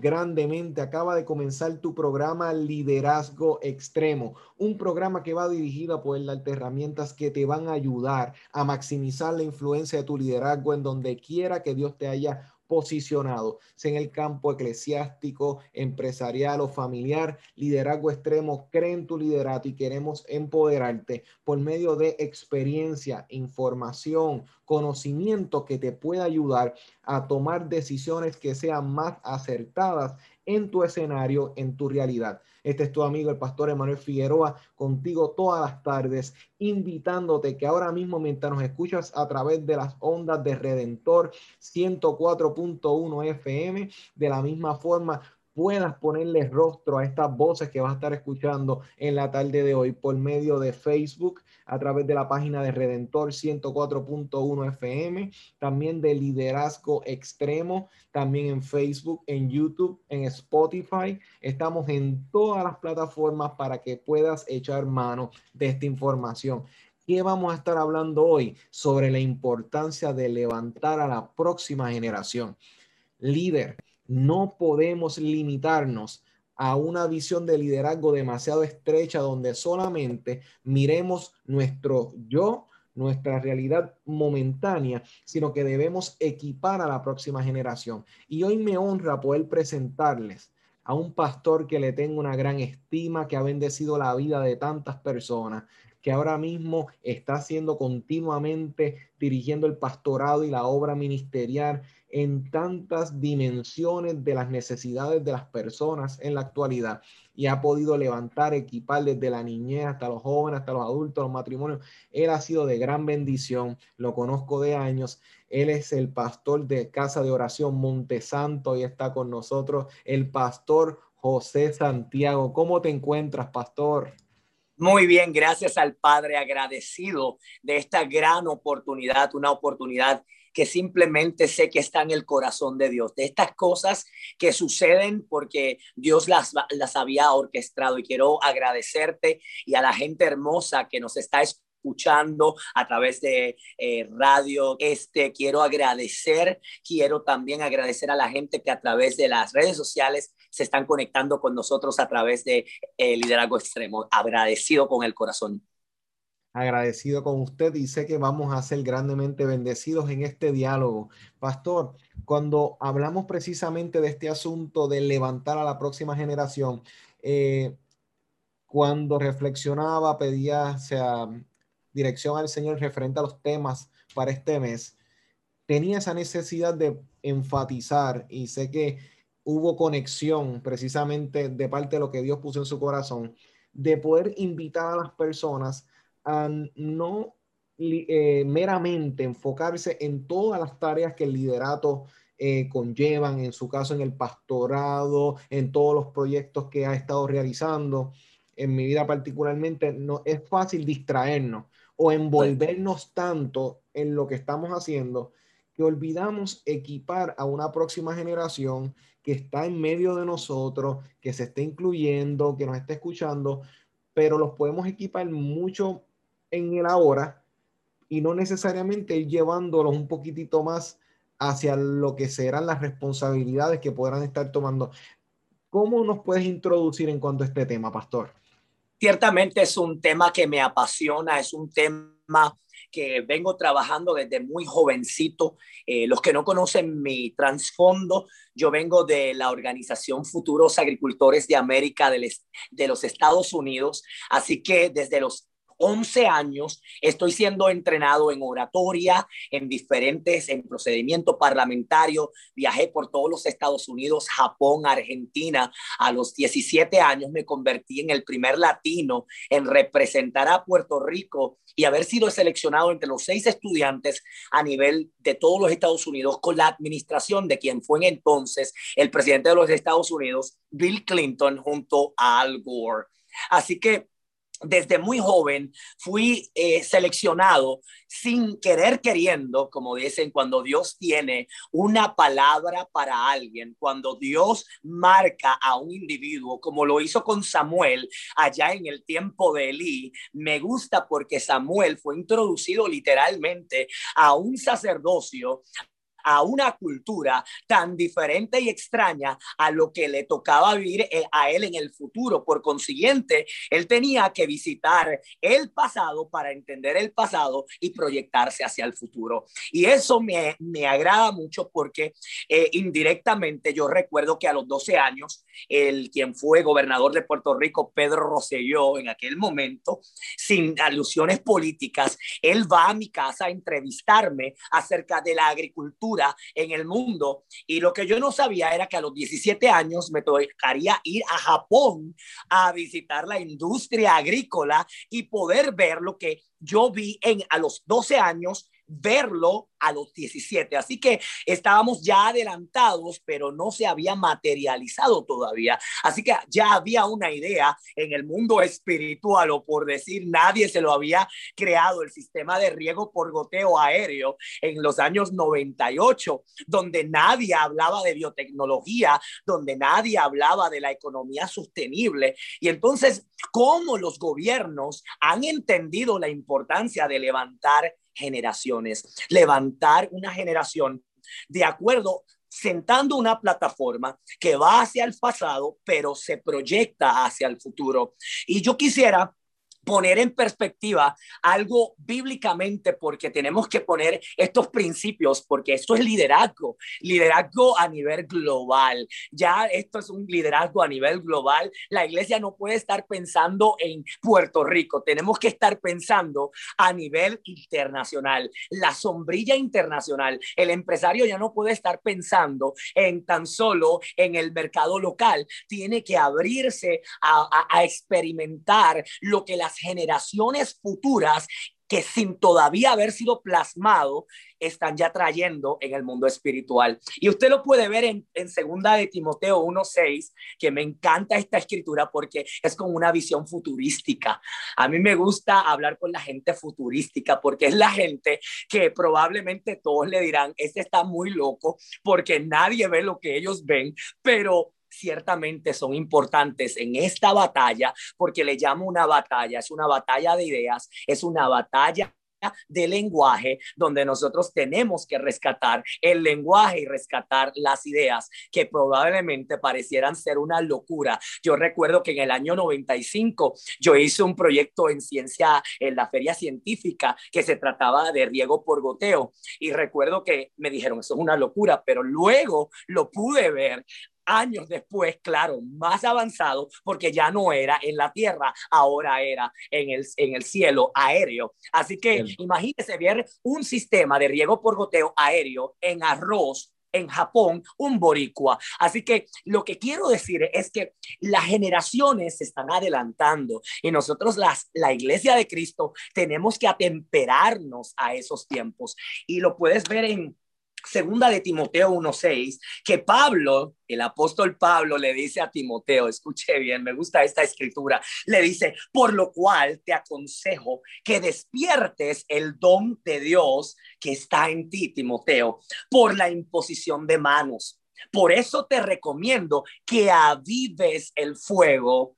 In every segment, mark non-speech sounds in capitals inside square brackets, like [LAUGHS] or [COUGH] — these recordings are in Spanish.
Grandemente. Acaba de comenzar tu programa Liderazgo Extremo, un programa que va dirigido a poder darte herramientas que te van a ayudar a maximizar la influencia de tu liderazgo en donde quiera que Dios te haya posicionado, sea en el campo eclesiástico, empresarial o familiar, liderazgo extremo, cree en tu liderato y queremos empoderarte por medio de experiencia, información, conocimiento que te pueda ayudar a tomar decisiones que sean más acertadas en tu escenario, en tu realidad. Este es tu amigo, el pastor Emanuel Figueroa, contigo todas las tardes, invitándote que ahora mismo, mientras nos escuchas a través de las ondas de Redentor 104.1 FM, de la misma forma, puedas ponerle rostro a estas voces que vas a estar escuchando en la tarde de hoy por medio de Facebook, a través de la página de Redentor 104.1 FM, también de Liderazgo Extremo, también en Facebook, en YouTube, en Spotify. Estamos en todas las plataformas para que puedas echar mano de esta información. ¿Qué vamos a estar hablando hoy? Sobre la importancia de levantar a la próxima generación. Líder, no podemos limitarnos a una visión de liderazgo demasiado estrecha donde solamente miremos nuestro yo, nuestra realidad momentánea, sino que debemos equipar a la próxima generación. Y hoy me honra poder presentarles a un pastor que le tengo una gran estima, que ha bendecido la vida de tantas personas, que ahora mismo está haciendo continuamente, dirigiendo el pastorado y la obra ministerial en tantas dimensiones de las necesidades de las personas en la actualidad y ha podido levantar, equipar desde la niñez hasta los jóvenes, hasta los adultos, los matrimonios. Él ha sido de gran bendición, lo conozco de años. Él es el pastor de Casa de Oración Montesanto y está con nosotros el pastor José Santiago. ¿Cómo te encuentras, pastor? Muy bien, gracias al Padre, agradecido de esta gran oportunidad, una oportunidad que simplemente sé que está en el corazón de Dios, de estas cosas que suceden porque Dios las, las había orquestado y quiero agradecerte y a la gente hermosa que nos está escuchando a través de eh, radio. Este quiero agradecer, quiero también agradecer a la gente que a través de las redes sociales se están conectando con nosotros a través de eh, Liderazgo Extremo. Agradecido con el corazón agradecido con usted y sé que vamos a ser grandemente bendecidos en este diálogo. Pastor, cuando hablamos precisamente de este asunto de levantar a la próxima generación, eh, cuando reflexionaba, pedía sea, dirección al Señor referente a los temas para este mes, tenía esa necesidad de enfatizar y sé que hubo conexión precisamente de parte de lo que Dios puso en su corazón, de poder invitar a las personas a no eh, meramente enfocarse en todas las tareas que el liderato eh, conllevan, en su caso en el pastorado, en todos los proyectos que ha estado realizando. En mi vida particularmente, no es fácil distraernos o envolvernos tanto en lo que estamos haciendo que olvidamos equipar a una próxima generación que está en medio de nosotros, que se está incluyendo, que nos está escuchando, pero los podemos equipar mucho en el ahora y no necesariamente ir llevándolos un poquitito más hacia lo que serán las responsabilidades que podrán estar tomando. ¿Cómo nos puedes introducir en cuanto a este tema, pastor? Ciertamente es un tema que me apasiona, es un tema que vengo trabajando desde muy jovencito. Eh, los que no conocen mi trasfondo, yo vengo de la organización Futuros Agricultores de América de los Estados Unidos, así que desde los 11 años estoy siendo entrenado en oratoria, en diferentes, en procedimiento parlamentario. Viajé por todos los Estados Unidos, Japón, Argentina. A los 17 años me convertí en el primer latino en representar a Puerto Rico y haber sido seleccionado entre los seis estudiantes a nivel de todos los Estados Unidos con la administración de quien fue en entonces el presidente de los Estados Unidos, Bill Clinton, junto a Al Gore. Así que desde muy joven fui eh, seleccionado sin querer queriendo, como dicen, cuando Dios tiene una palabra para alguien, cuando Dios marca a un individuo, como lo hizo con Samuel allá en el tiempo de Elí, me gusta porque Samuel fue introducido literalmente a un sacerdocio a una cultura tan diferente y extraña a lo que le tocaba vivir eh, a él en el futuro. Por consiguiente, él tenía que visitar el pasado para entender el pasado y proyectarse hacia el futuro. Y eso me, me agrada mucho porque eh, indirectamente yo recuerdo que a los 12 años, el quien fue gobernador de Puerto Rico, Pedro Rosselló, en aquel momento, sin alusiones políticas, él va a mi casa a entrevistarme acerca de la agricultura en el mundo. Y lo que yo no sabía era que a los 17 años me tocaría ir a Japón a visitar la industria agrícola y poder ver lo que yo vi en, a los 12 años verlo a los 17. Así que estábamos ya adelantados, pero no se había materializado todavía. Así que ya había una idea en el mundo espiritual, o por decir, nadie se lo había creado, el sistema de riego por goteo aéreo en los años 98, donde nadie hablaba de biotecnología, donde nadie hablaba de la economía sostenible. Y entonces, ¿cómo los gobiernos han entendido la importancia de levantar generaciones, levantar una generación de acuerdo sentando una plataforma que va hacia el pasado, pero se proyecta hacia el futuro. Y yo quisiera poner en perspectiva algo bíblicamente porque tenemos que poner estos principios porque esto es liderazgo, liderazgo a nivel global. Ya esto es un liderazgo a nivel global. La iglesia no puede estar pensando en Puerto Rico, tenemos que estar pensando a nivel internacional. La sombrilla internacional, el empresario ya no puede estar pensando en tan solo en el mercado local, tiene que abrirse a, a experimentar lo que las generaciones futuras que sin todavía haber sido plasmado, están ya trayendo en el mundo espiritual. Y usted lo puede ver en, segunda de Timoteo 1.6, que me encanta esta escritura porque es con una visión futurística. A mí me gusta hablar con la gente futurística porque es la gente que probablemente todos le dirán, este está muy loco porque nadie ve lo que ellos ven, pero ciertamente son importantes en esta batalla, porque le llamo una batalla, es una batalla de ideas, es una batalla de lenguaje donde nosotros tenemos que rescatar el lenguaje y rescatar las ideas que probablemente parecieran ser una locura. Yo recuerdo que en el año 95 yo hice un proyecto en ciencia en la feria científica que se trataba de riego por goteo y recuerdo que me dijeron eso es una locura, pero luego lo pude ver años después, claro, más avanzado, porque ya no era en la tierra, ahora era en el, en el cielo aéreo. Así que imagínese ver un sistema de riego por goteo aéreo en arroz en Japón un boricua. Así que lo que quiero decir es que las generaciones se están adelantando y nosotros las la iglesia de Cristo tenemos que atemperarnos a esos tiempos y lo puedes ver en segunda de Timoteo 1.6, que Pablo, el apóstol Pablo, le dice a Timoteo, escuche bien, me gusta esta escritura, le dice, por lo cual te aconsejo que despiertes el don de Dios que está en ti, Timoteo, por la imposición de manos. Por eso te recomiendo que avives el fuego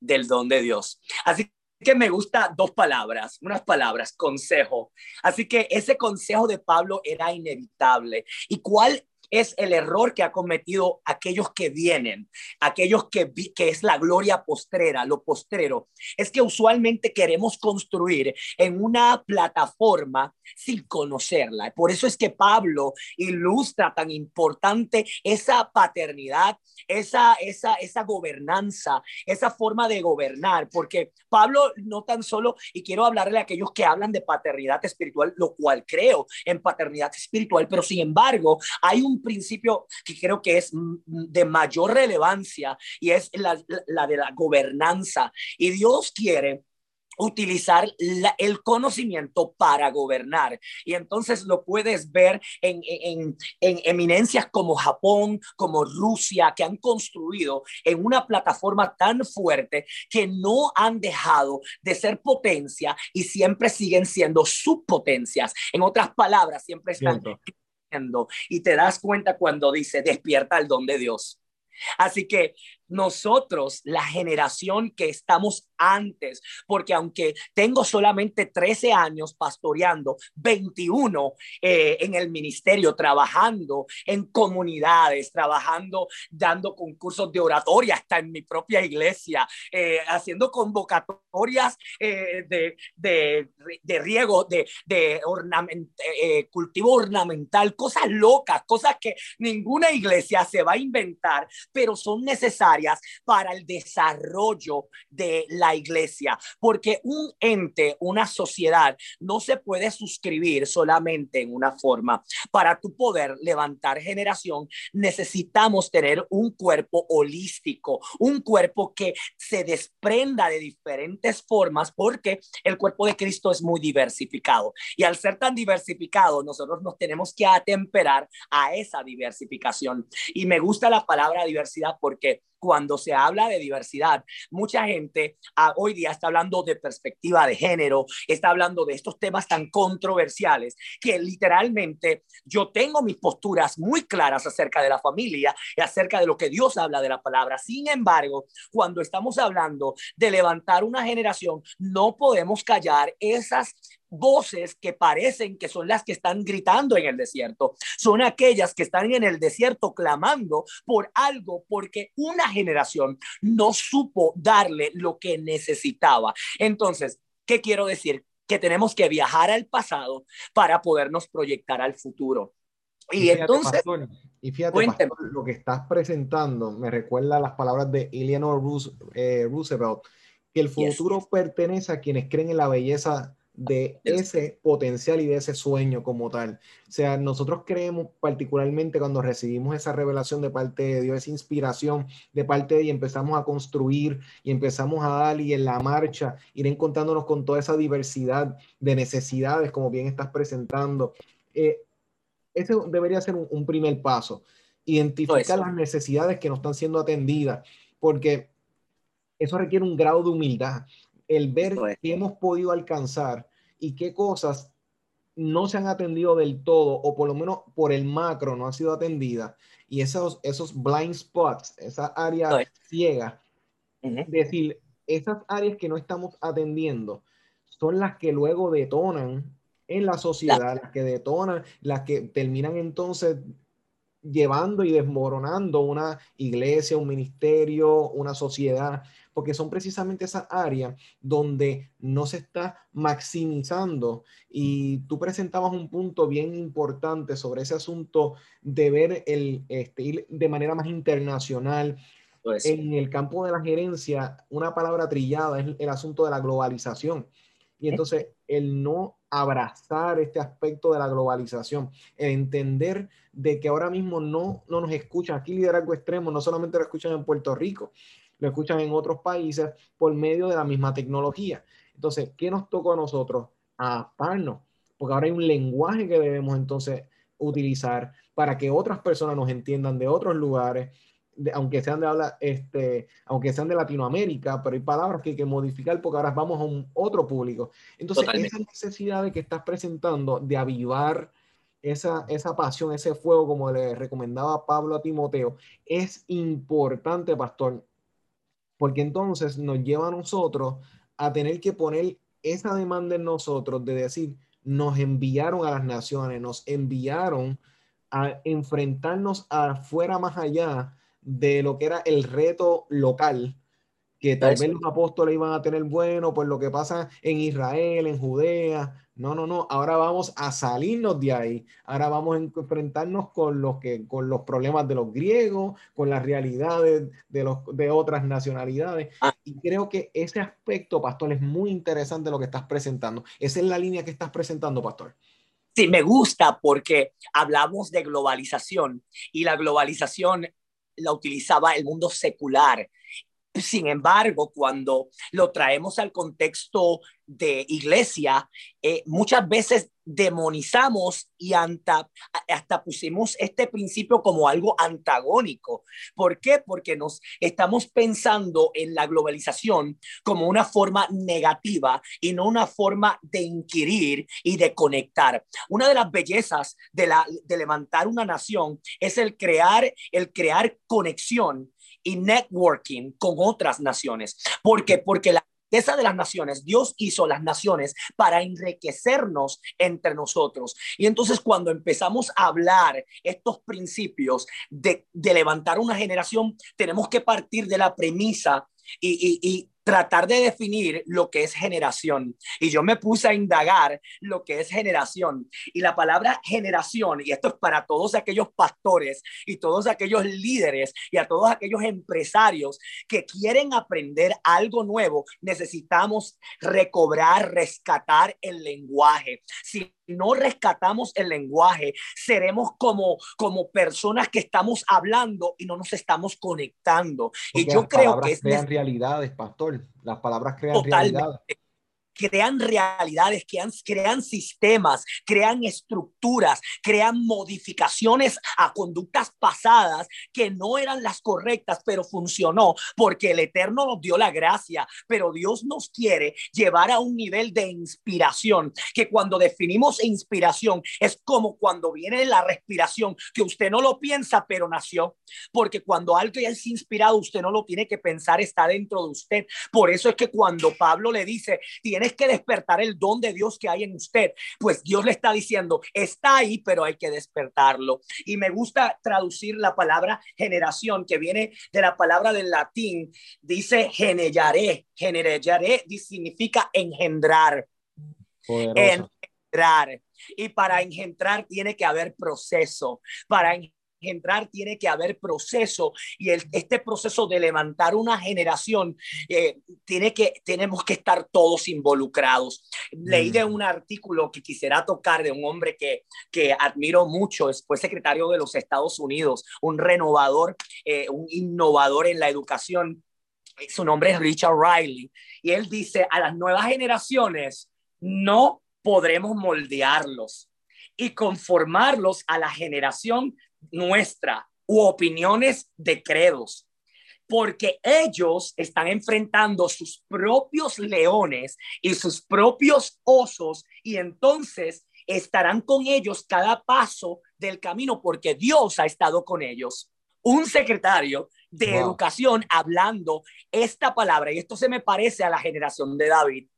del don de Dios. Así que me gusta dos palabras, unas palabras, consejo. Así que ese consejo de Pablo era inevitable. ¿Y cuál es el error que ha cometido aquellos que vienen, aquellos que, que es la gloria postrera, lo postrero, es que usualmente queremos construir en una plataforma sin conocerla. Por eso es que Pablo ilustra tan importante esa paternidad, esa, esa, esa gobernanza, esa forma de gobernar, porque Pablo no tan solo, y quiero hablarle a aquellos que hablan de paternidad espiritual, lo cual creo en paternidad espiritual, pero sin embargo hay un principio que creo que es de mayor relevancia y es la, de la gobernanza. Y Dios quiere utilizar el conocimiento para gobernar. Y entonces lo puedes ver en, en, en, eminencias como Japón, como Rusia, que han construido en una plataforma tan fuerte que no han dejado de ser potencia y siempre siguen siendo subpotencias. En otras palabras, siempre están y te das cuenta cuando dice despierta el don de Dios. Así que nosotros, la generación que estamos antes, porque aunque tengo solamente 13 años pastoreando, 21 eh, en el ministerio, trabajando en comunidades, trabajando, dando concursos de oratoria, hasta en mi propia iglesia, eh, haciendo convocatorias eh, de, de, de, riego, de, de cultivo ornamental, cosas locas, cosas que ninguna iglesia se va a inventar, pero son necesarias para el desarrollo de la iglesia, porque un ente, una sociedad, no se puede suscribir solamente en una forma. Para tu poder levantar generación, necesitamos tener un cuerpo holístico, un cuerpo que se desprenda de diferentes formas, porque el cuerpo de Cristo es muy diversificado. Y al ser tan diversificado, nosotros nos tenemos que atemperar a esa diversificación. Y me gusta la palabra diversidad porque cuando se habla de diversidad, mucha gente ah, hoy día está hablando de perspectiva de género, está hablando de estos temas tan controversiales que literalmente yo tengo mis posturas muy claras acerca de la familia y acerca de lo que Dios habla de la palabra. Sin embargo, cuando estamos hablando de levantar una generación, no podemos callar esas voces que parecen que son las que están gritando en el desierto, son aquellas que están en el desierto clamando por algo porque una generación no supo darle lo que necesitaba. Entonces, ¿qué quiero decir? Que tenemos que viajar al pasado para podernos proyectar al futuro. Y, entonces, y fíjate, lo que estás presentando me recuerda las palabras de Eleanor eh, Roosevelt, que el futuro pertenece a quienes creen en la belleza de ese potencial y de ese sueño como tal. O sea, nosotros creemos particularmente cuando recibimos esa revelación de parte de Dios, esa inspiración de parte de Dios, y empezamos a construir y empezamos a dar y en la marcha ir encontrándonos con toda esa diversidad de necesidades, como bien estás presentando. Eh, ese debería ser un, primer paso, identificar las necesidades que no están siendo atendidas, porque eso requiere un grado de humildad el ver qué hemos podido alcanzar y qué cosas no se han atendido del todo o por lo menos por el macro no han sido atendidas y esos, esos blind spots, esa área ciega, decir, esas áreas que no estamos atendiendo son las que luego detonan en la sociedad, las que detonan, las que terminan entonces llevando y desmoronando una iglesia, un ministerio, una sociedad, porque son precisamente esas áreas donde no se está maximizando. Y tú presentabas un punto bien importante sobre ese asunto de ver el, este, de manera más internacional. Pues en el campo de la gerencia, una palabra trillada es el asunto de la globalización. Y entonces el no abrazar este aspecto de la globalización, el entender de que ahora mismo no, no nos escuchan, aquí liderazgo extremo no solamente lo escuchan en Puerto Rico, lo escuchan en otros países por medio de la misma tecnología. Entonces, ¿qué nos tocó a nosotros? Adaptarnos, porque ahora hay un lenguaje que debemos entonces utilizar para que otras personas nos entiendan de otros lugares, aunque sean de habla, este, aunque sean de Latinoamérica, pero hay palabras que hay que modificar porque ahora vamos a un otro público. Entonces, esa necesidad que estás presentando de avivar esa, esa pasión, ese fuego, como le recomendaba Pablo a Timoteo, es importante, pastor, porque entonces nos lleva a nosotros a tener que poner esa demanda en nosotros de decir, nos enviaron a las naciones, nos enviaron a enfrentarnos afuera más allá de lo que era el reto local, que tal vez los apóstoles iban a tener bueno por lo que pasa en Israel, en Judea. No, no, no. Ahora vamos a salirnos de ahí. Ahora vamos a enfrentarnos con los que, con los problemas de los griegos, con las realidades de los de otras nacionalidades. Ah. Y creo que ese aspecto, pastor, es muy interesante lo que estás presentando. Esa es la línea que estás presentando, pastor. Sí, me gusta porque hablamos de globalización y la globalización la utilizaba el mundo secular sin embargo, cuando lo traemos al contexto de iglesia, eh, muchas veces demonizamos y hasta, pusimos este principio como algo antagónico. ¿Por qué? Porque nos estamos pensando en la globalización como una forma negativa y no una forma de inquirir y de conectar. Una de las bellezas de, la, de levantar una nación es el crear, el crear conexión y networking con otras naciones. ¿Por qué? Porque la esa de las naciones, Dios hizo las naciones para enriquecernos entre nosotros. Y entonces cuando empezamos a hablar estos principios de, de levantar una generación, tenemos que partir de la premisa y, y tratar de definir lo que es generación. Y yo me puse a indagar lo que es generación. Y la palabra generación, y esto es para todos aquellos pastores y todos aquellos líderes y a todos aquellos empresarios que quieren aprender algo nuevo, necesitamos recobrar, rescatar el lenguaje. Si no rescatamos el lenguaje, seremos como, como personas que estamos hablando y no nos estamos conectando. y yo creo que es... realidades, pastor. Las palabras crean realidad crean realidades, crean, sistemas, crean estructuras, crean modificaciones a conductas pasadas que no eran las correctas, pero funcionó porque el Eterno nos dio la gracia, pero Dios nos quiere llevar a un nivel de inspiración, que cuando definimos inspiración es como cuando viene la respiración, que usted no lo piensa, pero nació, porque cuando algo ya es inspirado, usted no lo tiene que pensar, está dentro de usted. Por eso es que cuando Pablo le dice, tiene que despertar el don de Dios que hay en usted. Pues Dios le está diciendo, está ahí, pero hay que despertarlo. Y me gusta traducir la palabra generación, que viene de la palabra del latín, dice generaré, generaré, significa engendrar. Engendrar. Y para engendrar tiene que haber proceso. Para entrar tiene que haber proceso y el, este proceso de levantar una generación eh, tiene que tenemos que estar todos involucrados. Leí de mm. un artículo que quisiera tocar de un hombre que, que admiro mucho, fue secretario de los Estados Unidos, un renovador, eh, un innovador en la educación. Su nombre es Richard Riley y él dice a las nuevas generaciones no podremos moldearlos y conformarlos a la generación nuestra u opiniones de credos, porque ellos están enfrentando sus propios leones y sus propios osos y entonces estarán con ellos cada paso del camino porque Dios ha estado con ellos. Un secretario de educación hablando esta palabra, y esto se me parece a la generación de David,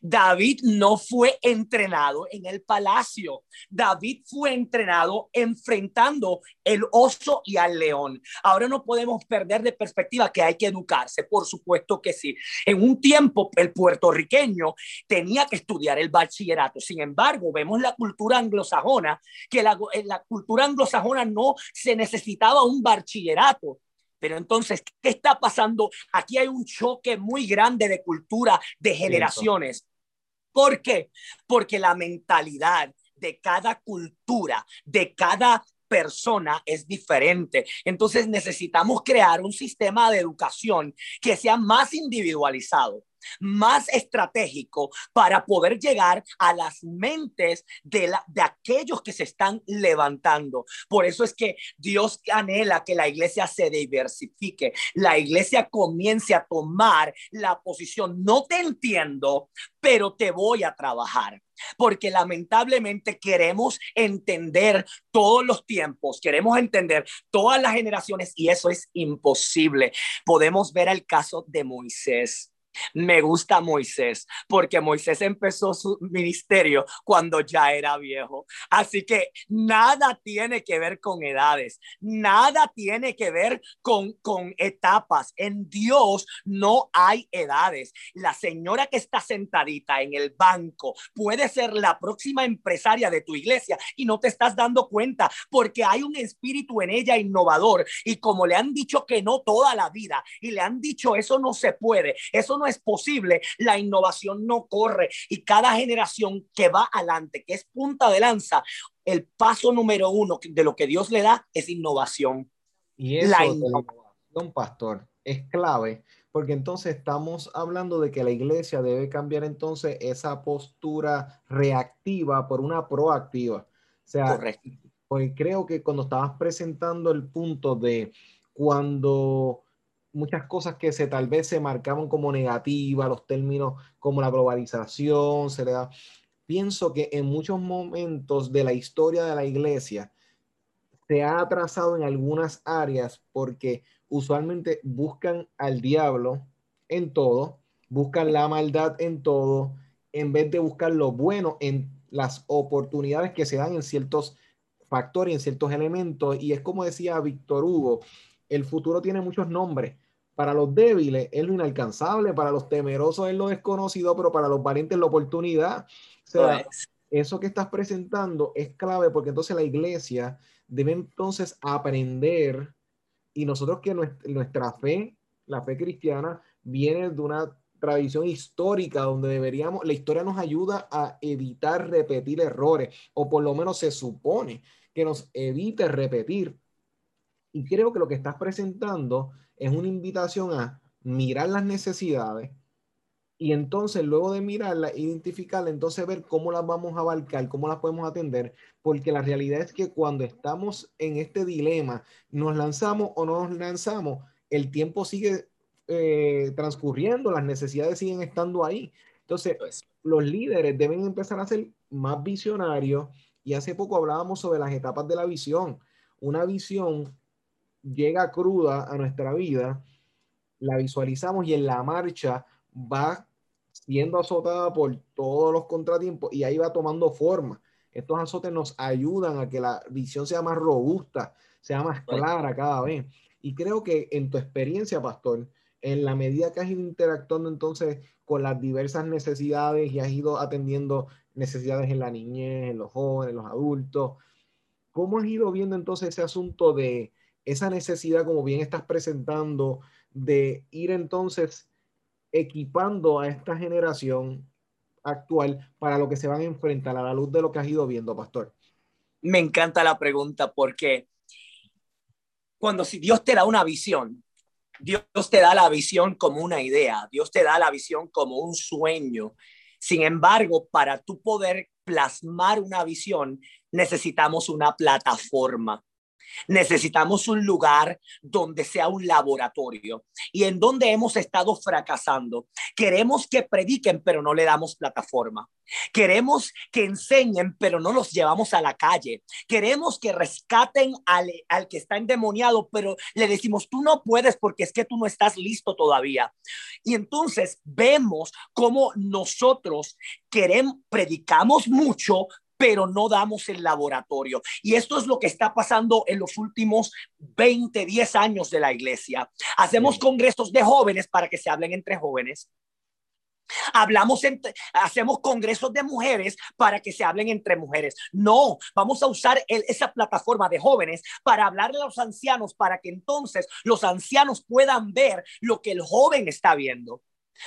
David no fue entrenado en el palacio. David fue entrenado enfrentando el oso y al león. Ahora no podemos perder de perspectiva que hay que educarse, por supuesto que sí. En un tiempo el puertorriqueño tenía que estudiar el bachillerato. Sin embargo, vemos la cultura anglosajona, que la, la cultura anglosajona no se necesitaba un bachillerato pero entonces, ¿qué está pasando? Aquí hay un choque muy grande de cultura, de generaciones. ¿Por qué? Porque la mentalidad de cada cultura, de cada persona es diferente. Entonces necesitamos crear un sistema de educación que sea más individualizado más estratégico para poder llegar a las mentes de, la, de aquellos que se están levantando. Por eso es que Dios anhela que la iglesia se diversifique, la iglesia comience a tomar la posición, no te entiendo, pero te voy a trabajar porque lamentablemente queremos entender todos los tiempos, queremos entender todas las generaciones y eso es imposible. Podemos ver el caso de Moisés. Me gusta Moisés porque Moisés empezó su ministerio cuando ya era viejo. Así que nada tiene que ver con edades, nada tiene que ver con, con etapas. En Dios no hay edades. La señora que está sentadita en el banco puede ser la próxima empresaria de tu iglesia y no te estás dando cuenta porque hay un espíritu en ella innovador y como le han dicho que no toda la vida y le han dicho eso no se puede, eso no es posible, la innovación no corre y cada generación que va adelante, que es punta de lanza, el paso número uno de lo que Dios le da es innovación. Y eso la innovación, pastor, es clave porque entonces estamos hablando de que la iglesia debe cambiar entonces esa postura reactiva por una proactiva. O sea, Correcto. porque creo que cuando estabas presentando el punto de cuando muchas cosas que se tal vez se marcaban como negativas, los términos como la globalización, se le da. Pienso que en muchos momentos de la historia de la iglesia se ha atrasado en algunas áreas porque usualmente buscan al diablo en todo, buscan la maldad en todo, en vez de buscar lo bueno en las oportunidades que se dan en ciertos factores, en ciertos elementos. Y es como decía Víctor Hugo, el futuro tiene muchos nombres para los débiles es lo inalcanzable, para los temerosos es lo desconocido, pero para los valientes es la oportunidad. O sea, eso que estás presentando es clave porque entonces la iglesia debe entonces aprender y nosotros que nuestra fe, la fe cristiana, viene de una tradición histórica donde deberíamos, la historia nos ayuda a evitar repetir errores, o por lo menos se supone que nos evite repetir. Y creo que lo que estás presentando es una invitación a mirar las necesidades y entonces luego de mirarlas, identificarlas, entonces ver cómo las vamos a abarcar, cómo las podemos atender, porque la realidad es que cuando estamos en este dilema, nos lanzamos o no nos lanzamos, el tiempo sigue eh, transcurriendo, las necesidades siguen estando ahí. Entonces, los líderes deben empezar a ser más visionarios y hace poco hablábamos sobre las etapas de la visión. Una visión llega cruda a nuestra vida, la visualizamos y en la marcha va siendo azotada por todos los contratiempos y ahí va tomando forma. Estos azotes nos ayudan a que la visión sea más robusta, sea más clara cada vez. Y creo que en tu experiencia, pastor, en la medida que has ido interactuando entonces con las diversas necesidades y has ido atendiendo necesidades en la niñez, en los jóvenes, en los adultos, ¿cómo has ido viendo entonces ese asunto de esa necesidad, como bien estás presentando, de ir entonces equipando a esta generación actual para lo que se van a enfrentar a la luz de lo que has ido viendo, pastor? Me encanta la pregunta porque cuando si Dios te da una visión, Dios te da la visión como una idea, Dios te da la visión como un sueño. Sin embargo, para tú poder plasmar una visión, necesitamos una plataforma. Necesitamos un lugar donde sea un laboratorio y en donde hemos estado fracasando. Queremos que prediquen, pero no le damos plataforma. Queremos que enseñen, pero no los llevamos a la calle. Queremos que rescaten al, al, que está endemoniado, pero le decimos, tú no puedes porque es que tú no estás listo todavía. Y entonces vemos cómo nosotros queremos, predicamos mucho, pero no damos el laboratorio. Y esto es lo que está pasando en los últimos 20, 10 años de la iglesia. Hacemos congresos de jóvenes para que se hablen entre jóvenes. Hablamos, hacemos congresos de mujeres para que se hablen entre mujeres. No, vamos a usar esa plataforma de jóvenes para hablarle a los ancianos, para que entonces los ancianos puedan ver lo que el joven está viendo.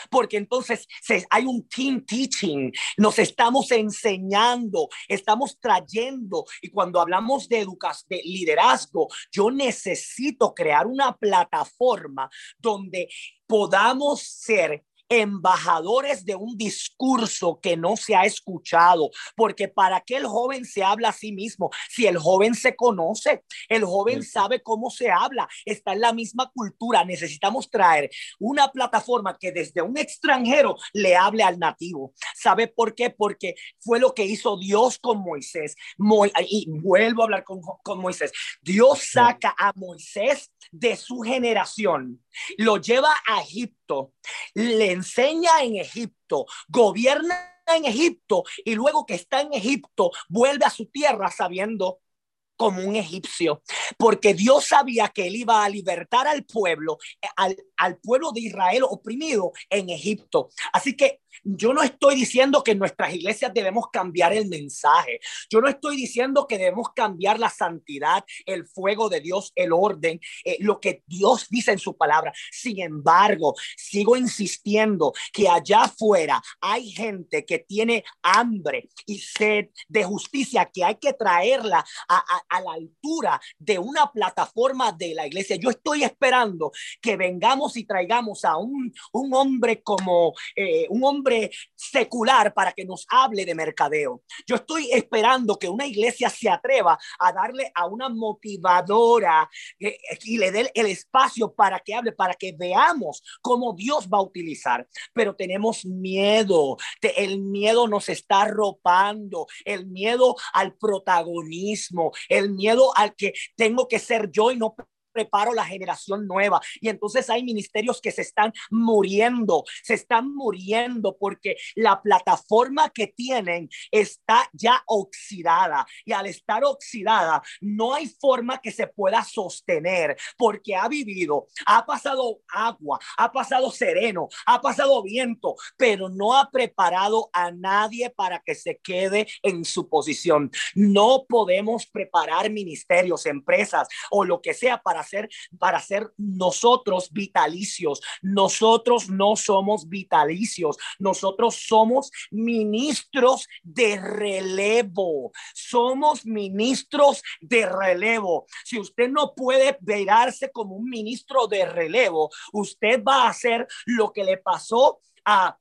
Porque entonces hay un team teaching, nos estamos enseñando, estamos trayendo. Y cuando hablamos de educación, de liderazgo, yo necesito crear una plataforma donde podamos ser embajadores de un discurso que no se ha escuchado, porque para qué el joven se habla a sí mismo, si el joven se conoce, el joven sabe cómo se habla, está en la misma cultura, necesitamos traer una plataforma que desde un extranjero le hable al nativo. ¿Sabe por qué? Porque fue lo que hizo Dios con Moisés. y vuelvo a hablar con, con Moisés. Dios saca a Moisés de su generación, lo lleva a Egipto, le enseña en Egipto, gobierna en Egipto y luego que está en Egipto vuelve a su tierra sabiendo como un egipcio, porque Dios sabía que él iba a libertar al pueblo, al, al pueblo de Israel oprimido en Egipto. Así que yo no estoy diciendo que nuestras iglesias debemos cambiar el mensaje. Yo no estoy diciendo que debemos cambiar la santidad, el fuego de Dios, el orden, eh, lo que Dios dice en su palabra. Sin embargo, sigo insistiendo que allá afuera hay gente que tiene hambre y sed de justicia que hay que traerla a, a la altura de una plataforma de la iglesia. Yo estoy esperando que vengamos y traigamos a un, un hombre como eh, un hombre secular para que nos hable de mercadeo. Yo estoy esperando que una iglesia se atreva a darle a una motivadora eh, y le dé el espacio para que hable, para que veamos cómo Dios va a utilizar. Pero tenemos miedo, el miedo nos está arropando, el miedo al protagonismo, el miedo al que tengo que ser yo y no preparo la generación nueva. Y entonces hay ministerios que se están muriendo, se están muriendo porque la plataforma que tienen está ya oxidada. Y al estar oxidada, no hay forma que se pueda sostener porque ha vivido, ha pasado agua, ha pasado sereno, ha pasado viento, pero no ha preparado a nadie para que se quede en su posición. No podemos preparar ministerios, empresas o lo que sea para ser, para ser nosotros vitalicios. Nosotros no somos vitalicios. Nosotros somos ministros de relevo. Somos ministros de relevo. Si usted no puede verarse como un ministro de relevo, usted va a hacer lo que le pasó a,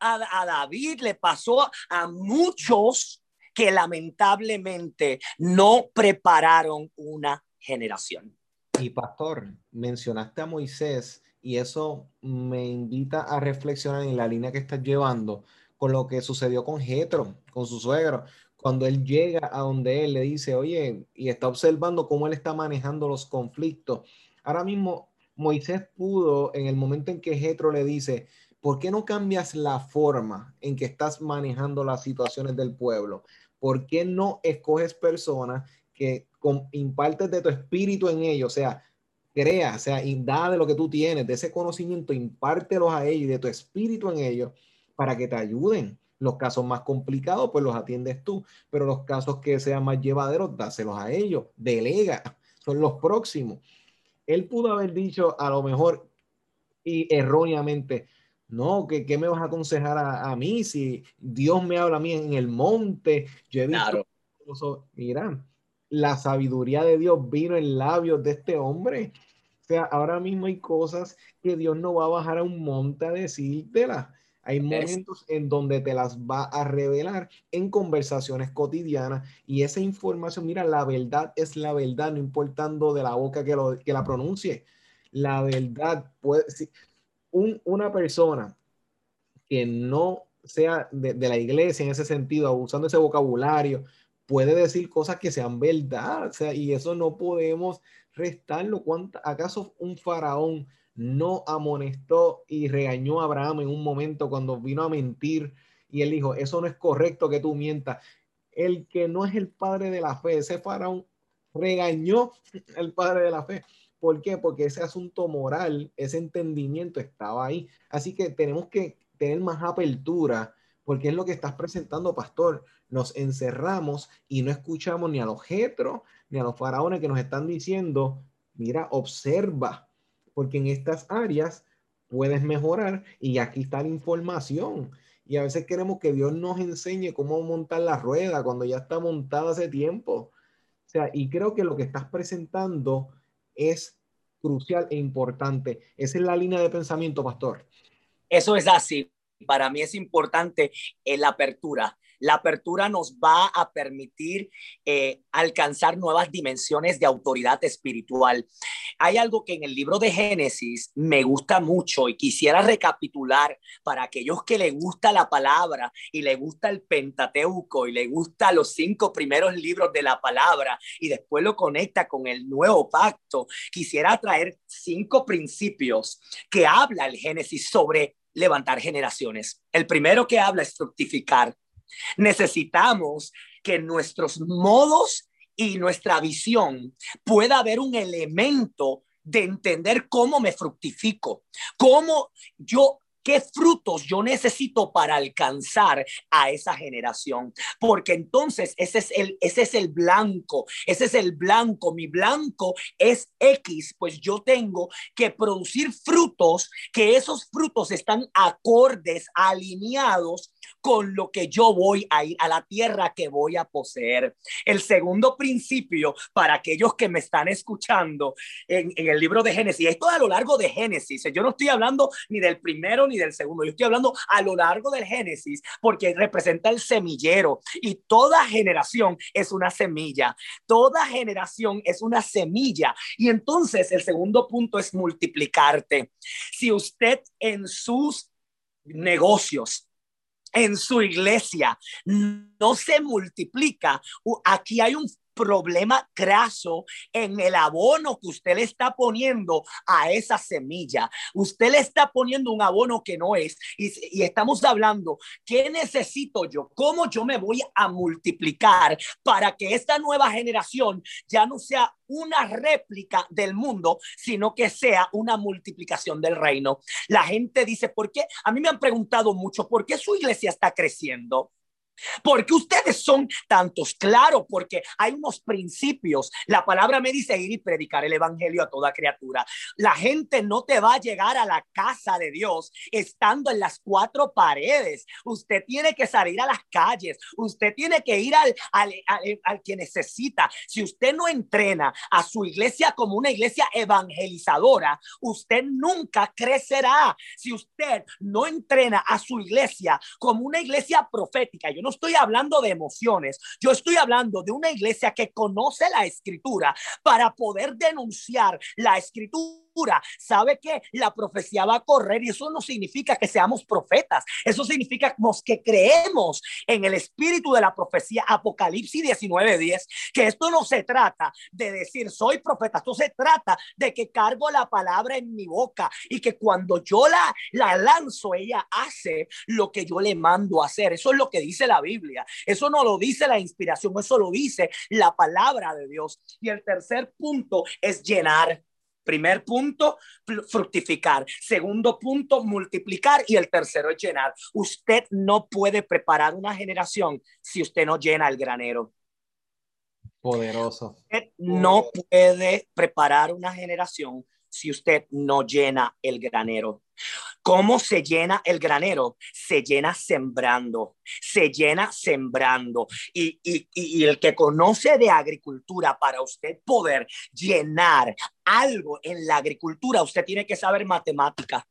a David, le pasó a muchos que lamentablemente no prepararon una generación. Y pastor, mencionaste a Moisés y eso me invita a reflexionar en la línea que estás llevando con lo que sucedió con Jetro, con su suegro, cuando él llega a donde él le dice, oye, y está observando cómo él está manejando los conflictos. Ahora mismo Moisés pudo, en el momento en que Jetro le dice, ¿por qué no cambias la forma en que estás manejando las situaciones del pueblo? ¿Por qué no escoges personas que impartes de tu espíritu en ellos, o sea, crea, o sea, y da de lo que tú tienes, de ese conocimiento, impártelos a ellos y de tu espíritu en ellos para que te ayuden. Los casos más complicados, pues los atiendes tú, pero los casos que sean más llevaderos, dáselos a ellos, delega, son los próximos. Él pudo haber dicho a lo mejor y erróneamente, no, ¿qué me vas a aconsejar a, a, mí si Dios me habla a mí en el monte? Yo he visto, claro. mira, la sabiduría de Dios vino en labios de este hombre. O sea, ahora mismo hay cosas que Dios no va a bajar a un monte a decírtelas. Hay momentos en donde te las va a revelar en conversaciones cotidianas y esa información, mira, la verdad es la verdad, no importando de la boca que, lo, que la pronuncie. La verdad puede, si un, una persona que no sea de, de, la iglesia en ese sentido, usando ese vocabulario, puede decir cosas que sean verdad, o sea, y eso no podemos restarlo. ¿Acaso un faraón no amonestó y regañó a Abraham en un momento cuando vino a mentir y él dijo, eso no es correcto que tú mientas? El que no es el padre de la fe, ese faraón regañó al padre de la fe. ¿Por qué? Porque ese asunto moral, ese entendimiento estaba ahí. Así que tenemos que tener más apertura, porque es lo que estás presentando, pastor nos encerramos y no escuchamos ni a los jetros ni a los faraones que nos están diciendo, mira, observa, porque en estas áreas puedes mejorar y aquí está la información. Y a veces queremos que Dios nos enseñe cómo montar la rueda cuando ya está montada hace tiempo. O sea, y creo que lo que estás presentando es crucial e importante. Esa es la línea de pensamiento, pastor. Eso es así. Para mí es importante la apertura La apertura nos va a permitir eh, alcanzar nuevas dimensiones de autoridad espiritual. Hay algo que en el libro de Génesis me gusta mucho y quisiera recapitular para aquellos que le gusta la palabra y le gusta el Pentateuco y le gusta los cinco primeros libros de la palabra y después lo conecta con el nuevo pacto. Quisiera traer cinco principios que habla el Génesis sobre levantar generaciones. El primero que habla es fructificar. Necesitamos que nuestros modos y nuestra visión pueda haber un elemento de entender cómo me fructifico, cómo yo qué frutos yo necesito para alcanzar a esa generación. Porque entonces ese es el, ese es el blanco, ese es el blanco, mi blanco es X, pues yo tengo que producir frutos, que esos frutos están acordes, alineados con lo que yo voy a ir a la tierra que voy a poseer. El segundo principio para aquellos que me están escuchando en, en el libro de Génesis, esto a lo largo de Génesis, yo no estoy hablando ni del primero ni del segundo, yo estoy hablando a lo largo del Génesis porque representa el semillero y toda generación es una semilla, toda generación es una semilla y entonces el segundo punto es multiplicarte. Si usted en sus negocios en su iglesia. No se multiplica, aquí hay un problema craso en el abono que usted le está poniendo a esa semilla. Usted le está poniendo un abono que no es. Y, estamos hablando, ¿qué necesito yo? ¿Cómo yo me voy a multiplicar para que esta nueva generación ya no sea una réplica del mundo, sino que sea una multiplicación del reino? La gente dice, ¿por qué? A mí me han preguntado mucho, ¿por qué su iglesia está creciendo? Porque ustedes son tantos, claro, porque hay unos principios. La palabra me dice ir y predicar el evangelio a toda criatura. La gente no te va a llegar a la casa de Dios estando en las cuatro paredes. Usted tiene que salir a las calles. Usted tiene que ir al, al, al, al que necesita. Si usted no entrena a su iglesia como una iglesia evangelizadora, usted nunca crecerá. Si usted no entrena a su iglesia como una iglesia profética, yo no estoy hablando de emociones, yo estoy hablando de una iglesia que conoce la escritura para poder denunciar la escritura sabe que la profecía va a correr y eso no significa que seamos profetas, eso significa que creemos en el espíritu de la profecía Apocalipsis 19:10, que esto no se trata de decir soy profeta, esto se trata de que cargo la palabra en mi boca y que cuando yo la, la lanzo, ella hace lo que yo le mando a hacer. Eso es lo que dice la Biblia, eso no lo dice la inspiración, eso lo dice la palabra de Dios. Y el tercer punto es llenar Primer punto, fructificar. Segundo punto, multiplicar. Y el tercero es llenar. Usted no puede preparar una generación si usted no llena el granero. Poderoso. Usted no puede preparar una generación si usted no llena el granero. ¿Cómo se llena el granero? Se llena sembrando, se llena sembrando. Y, y, y, el que conoce de agricultura, para usted poder llenar algo en la agricultura, usted tiene que saber matemática.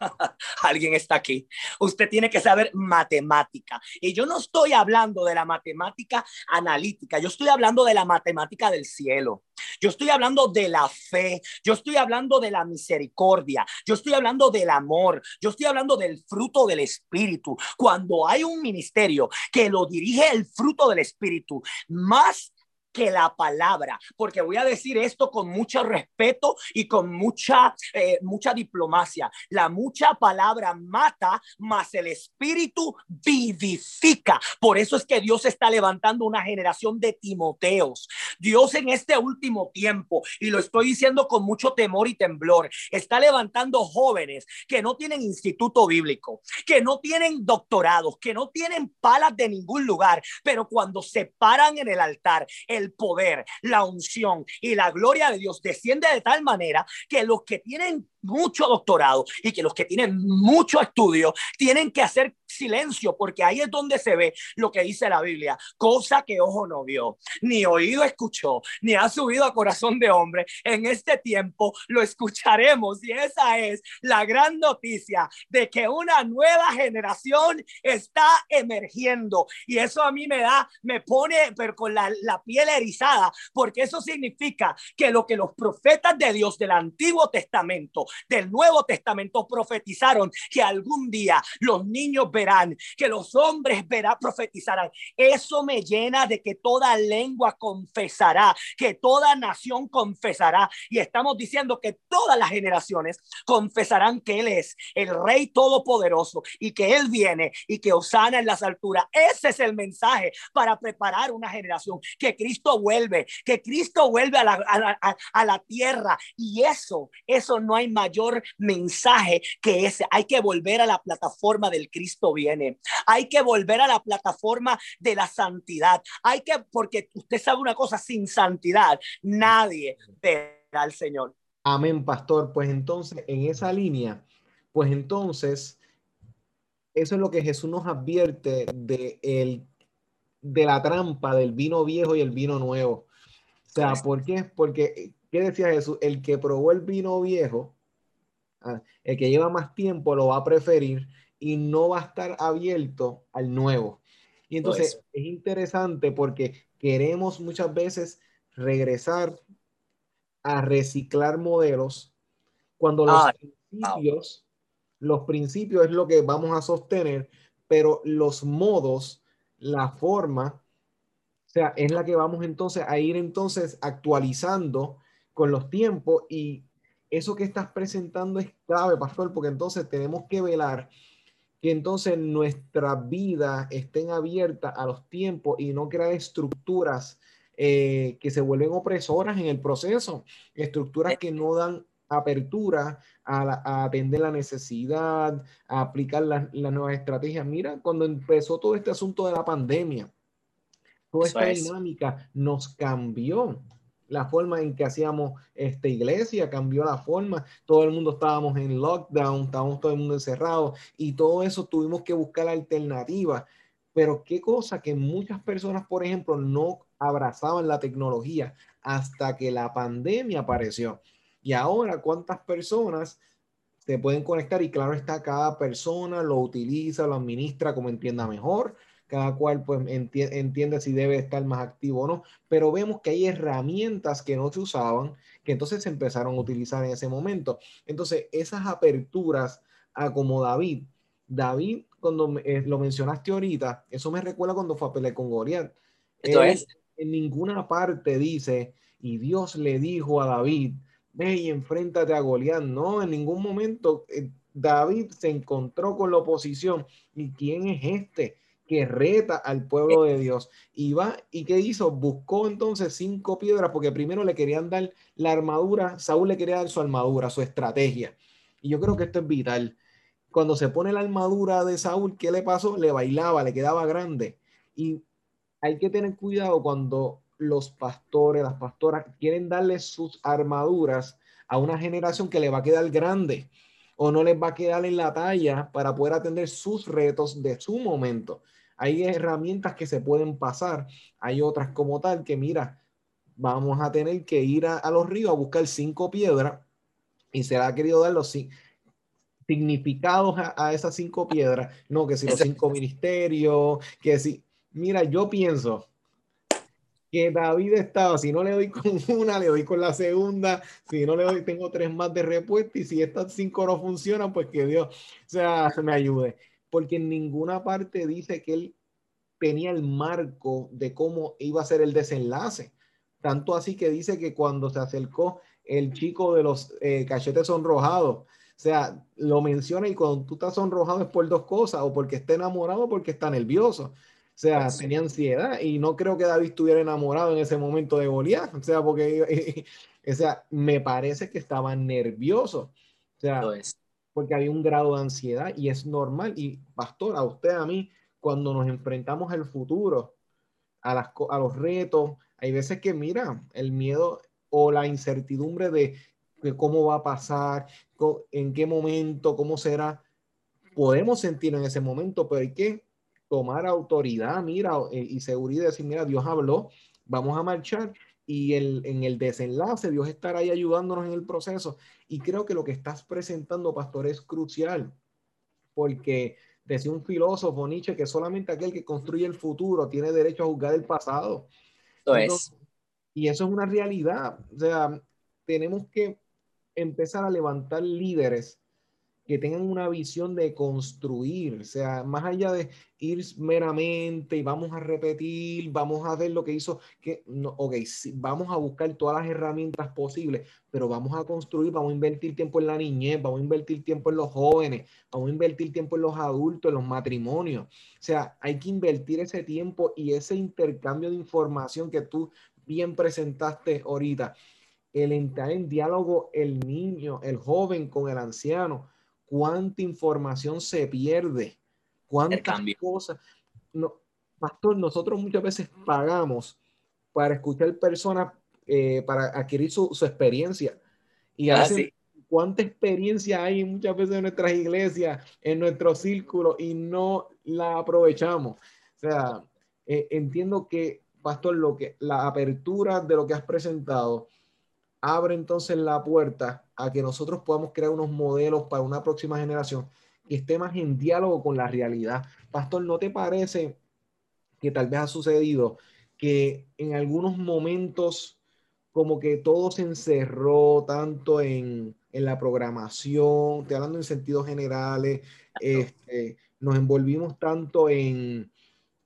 [LAUGHS] Alguien está aquí. Usted tiene que saber matemática. Y yo no estoy hablando de la matemática analítica, yo estoy hablando de la matemática del cielo. Yo estoy hablando de la fe, yo estoy hablando de la misericordia, yo estoy hablando del amor, yo estoy hablando del fruto del Espíritu. Cuando hay un ministerio que lo dirige el fruto del Espíritu, más que la palabra, porque voy a decir esto con mucho respeto y con mucha, eh, mucha diplomacia. La mucha palabra mata, mas el espíritu vivifica. Por eso es que Dios está levantando una generación de Timoteos. Dios en este último tiempo, y lo estoy diciendo con mucho temor y temblor, está levantando jóvenes que no tienen instituto bíblico, que no tienen doctorados, que no tienen palas de ningún lugar, pero cuando se paran en el altar, el poder, la unción y la gloria de Dios desciende de tal manera que los que tienen mucho doctorado y que los que tienen mucho estudio tienen que hacer silencio porque ahí es donde se ve lo que dice la Biblia, cosa que ojo no vio, ni oído escuchó, ni ha subido a corazón de hombre. En este tiempo lo escucharemos y esa es la gran noticia de que una nueva generación está emergiendo y eso a mí me da, me pone pero con la, la piel erizada porque eso significa que lo que los profetas de Dios del Antiguo Testamento, del Nuevo Testamento profetizaron que algún día los niños verán, que los hombres verán, profetizarán. Eso me llena de que toda lengua confesará, que toda nación confesará. Y estamos diciendo que todas las generaciones confesarán que Él es el Rey Todopoderoso y que Él viene y que Osana en las alturas. Ese es el mensaje para preparar una generación, que Cristo vuelve, que Cristo vuelve a la, a a la tierra. Y eso, eso no hay mayor mensaje que ese. Hay que volver a la plataforma del Cristo viene. Hay que volver a la plataforma de la santidad. Hay que, porque usted sabe una cosa, sin santidad nadie verá al Señor. Amén, pastor. Pues entonces, en esa línea, pues entonces, eso es lo que Jesús nos advierte de, el, de la trampa del vino viejo y el vino nuevo. O sea, ¿por qué? Porque ¿Qué decía Jesús? El que probó el vino viejo, el que lleva más tiempo, lo va a preferir y no va a estar abierto al nuevo. Y entonces es interesante porque queremos muchas veces regresar a reciclar modelos cuando los principios, los principios es lo que vamos a sostener, pero los modos, la forma, o sea, es la que vamos entonces a ir entonces actualizando con los tiempos y eso que estás presentando es clave, pastor, porque entonces tenemos que velar que entonces nuestra vida estén abiertas a los tiempos y no crear estructuras eh, que se vuelven opresoras en el proceso, estructuras que no dan apertura a, atender la necesidad, a aplicar las nuevas estrategias. Mira, cuando empezó todo este asunto de la pandemia, toda esta dinámica nos cambió la forma en que hacíamos esta iglesia, cambió la forma, todo el mundo estábamos en lockdown, estábamos todo el mundo encerrado y todo eso tuvimos que buscar alternativas. Pero qué cosa que muchas personas, por ejemplo, no abrazaban la tecnología hasta que la pandemia apareció. Y ahora, ¿cuántas personas se pueden conectar? Y claro está, cada persona lo utiliza, lo administra como entienda mejor cada cual pues entiende si debe estar más activo o no, pero vemos que hay herramientas que no se usaban, que entonces se empezaron a utilizar en ese momento. Entonces, esas aperturas a como David, David, cuando eh, lo mencionaste ahorita, eso me recuerda cuando fue a pelear con Goliat. En ninguna parte dice, y Dios le dijo a David, ve y enfréntate a Goliat. No, en ningún momento eh, David se encontró con la oposición. ¿Y quién es este? Que reta al pueblo de Dios. Y va, ¿y qué hizo? Buscó entonces cinco piedras, porque primero le querían dar la armadura, Saúl le quería dar su armadura, su estrategia. Y yo creo que esto es vital. Cuando se pone la armadura de Saúl, ¿qué le pasó? Le bailaba, le quedaba grande. Y hay que tener cuidado cuando los pastores, las pastoras quieren darle sus armaduras a una generación que le va a quedar grande o no les va a quedar en la talla para poder atender sus retos de su momento. Hay herramientas que se pueden pasar, hay otras como tal que, mira, vamos a tener que ir a, los ríos a buscar cinco piedras y se le ha querido dar los significados a, esas cinco piedras, no que si los cinco ministerios, que si, mira, yo pienso que David estaba, si no le doy con una, le doy con la segunda, si no le doy, tengo tres más de repuesto y si estas cinco no funcionan, pues que Dios, o sea, me ayude porque en ninguna parte dice que él tenía el marco de cómo iba a ser el desenlace. Tanto así que dice que cuando se acercó el chico de los eh, cachetes sonrojados, o sea, lo menciona y cuando tú estás sonrojado es por dos cosas, o porque está enamorado o porque está nervioso. O sea, tenía ansiedad y no creo que David estuviera enamorado en ese momento de Goliat. O sea, porque, [LAUGHS] o sea, me parece que estaba nervioso. O sea, porque había un grado de ansiedad y es normal. Y pastor, a usted, a mí, cuando nos enfrentamos al futuro, a, las, a los retos, hay veces que, mira, el miedo o la incertidumbre de cómo va a pasar, en qué momento, cómo será. Podemos sentir en ese momento, pero hay que tomar autoridad, mira, eh, y seguridad, decir, mira, Dios habló, vamos a marchar y el, en el desenlace Dios estará ahí ayudándonos en el proceso. Y creo que lo que estás presentando, pastor, es crucial, porque decía un filósofo Nietzsche que solamente aquel que construye el futuro tiene derecho a juzgar el pasado. Y eso es una realidad. O sea, tenemos que empezar a levantar líderes que tengan una visión de construir, o sea, más allá de ir meramente y vamos a repetir, vamos a ver lo que hizo, que no, ok, vamos a buscar todas las herramientas posibles, pero vamos a construir, vamos a invertir tiempo en la niñez, vamos a invertir tiempo en los jóvenes, vamos a invertir tiempo en los adultos, en los matrimonios, o sea, hay que invertir ese tiempo y ese intercambio de información que tú bien presentaste ahorita, el entrar en diálogo el niño, el joven con el anciano, cuánta información se pierde, cuántas cosas. No, pastor, nosotros muchas veces pagamos para escuchar personas, eh, para adquirir su, experiencia. Y a ah, cuánta experiencia hay muchas veces en nuestras iglesias, en nuestro círculo, y no la aprovechamos. O sea, eh, entiendo que, pastor, lo que la apertura de lo que has presentado abre entonces la puerta a que nosotros podamos crear unos modelos para una próxima generación que esté más en diálogo con la realidad. Pastor, ¿no te parece que tal vez ha sucedido que en algunos momentos como que todo se encerró tanto en, la programación, te hablando en sentidos generales, este, nos envolvimos tanto en,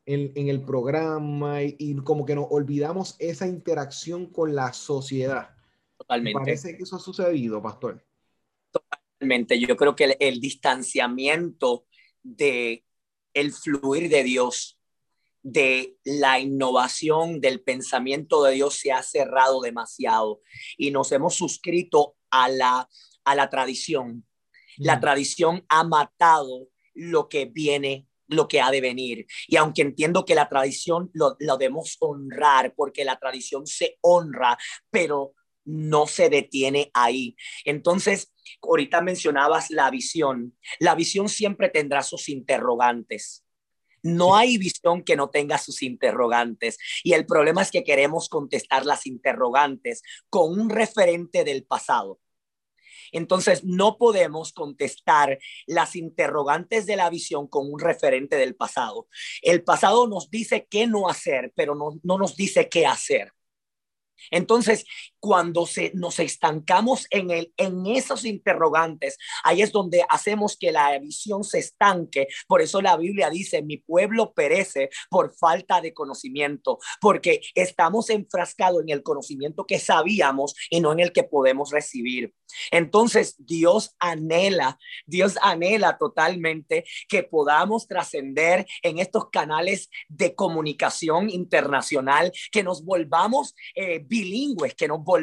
en, el programa y, como que nos olvidamos esa interacción con la sociedad. Totalmente. Parece que eso ha sucedido, pastor. Totalmente. Yo creo que el, distanciamiento de el fluir de Dios, de la innovación del pensamiento de Dios se ha cerrado demasiado y nos hemos suscrito a la, a la tradición. La mm. tradición ha matado lo que viene lo que ha de venir. Y aunque entiendo que la tradición lo, lo debemos honrar, porque la tradición se honra, pero no se detiene ahí. Entonces, ahorita mencionabas la visión. La visión siempre tendrá sus interrogantes. No hay visión que no tenga sus interrogantes. Y el problema es que queremos contestar las interrogantes con un referente del pasado. Entonces, no podemos contestar las interrogantes de la visión con un referente del pasado. El pasado nos dice qué no hacer, pero no, no nos dice qué hacer. Entonces, cuando se, nos estancamos en, el, en esos interrogantes, ahí es donde hacemos que la visión se estanque. Por eso la Biblia dice, mi pueblo perece por falta de conocimiento, porque estamos enfrascados en el conocimiento que sabíamos y no en el que podemos recibir. Entonces, Dios anhela, Dios anhela totalmente que podamos trascender en estos canales de comunicación internacional, que nos volvamos eh, bilingües, que nos volvamos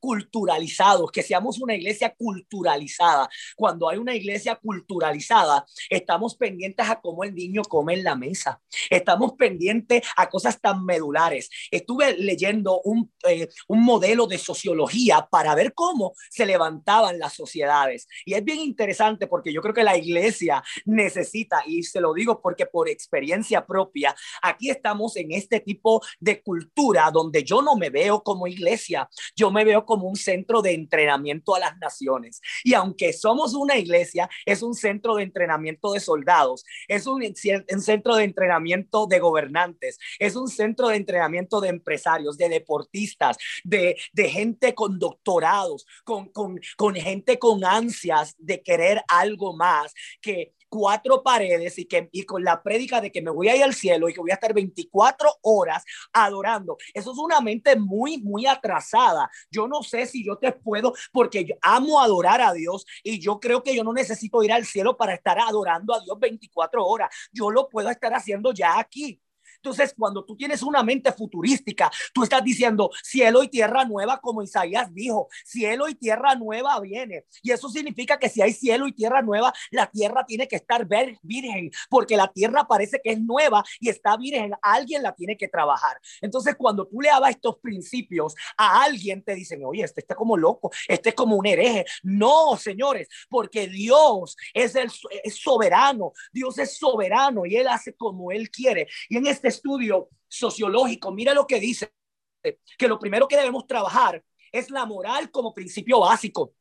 culturalizados, que seamos una iglesia culturalizada. Cuando hay una iglesia culturalizada, estamos pendientes a cómo el niño come en la mesa. Estamos pendientes a cosas tan medulares. Estuve leyendo un, eh, un modelo de sociología para ver cómo se levantaban las sociedades. Y es bien interesante porque yo creo que la iglesia necesita, y se lo digo porque por experiencia propia, aquí estamos en este tipo de cultura donde yo no me veo como iglesia, yo me veo como un centro de entrenamiento a las naciones. Y aunque somos una iglesia, es un centro de entrenamiento de soldados, es un, centro de entrenamiento de gobernantes, es un centro de entrenamiento de empresarios, de deportistas, de, gente con doctorados, con gente con ansias de querer algo más, que cuatro paredes y, que, y con la prédica de que me voy a ir al cielo y que voy a estar 24 horas adorando. Eso es una mente muy, muy atrasada. Yo no sé si yo te puedo, porque yo amo adorar a Dios y yo creo que yo no necesito ir al cielo para estar adorando a Dios 24 horas. Yo lo puedo estar haciendo ya aquí. Entonces, cuando tú tienes una mente futurística, tú estás diciendo cielo y tierra nueva, como Isaías dijo, cielo y tierra nueva viene. Y eso significa que si hay cielo y tierra nueva, la tierra tiene que estar virgen, porque la tierra parece que es nueva y está virgen. Alguien la tiene que trabajar. Entonces, cuando tú le hablas estos principios a alguien, te dicen, oye, este está como loco, este es como un hereje. No, señores, porque Dios es el es soberano, Dios es soberano y Él hace como Él quiere. Y en este estudio sociológico, mira lo que dice, que lo primero que debemos trabajar es la moral como principio básico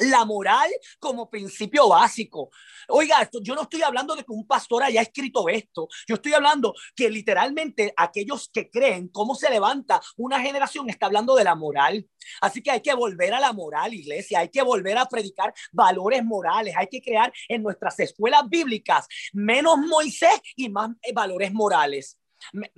la moral como principio básico. Oiga, esto, yo no estoy hablando de que un pastor haya escrito esto. Yo estoy hablando que literalmente aquellos que creen cómo se levanta una generación está hablando de la moral. Así que hay que volver a la moral, iglesia. Hay que volver a predicar valores morales. Hay que crear en nuestras escuelas bíblicas menos Moisés y más eh, valores morales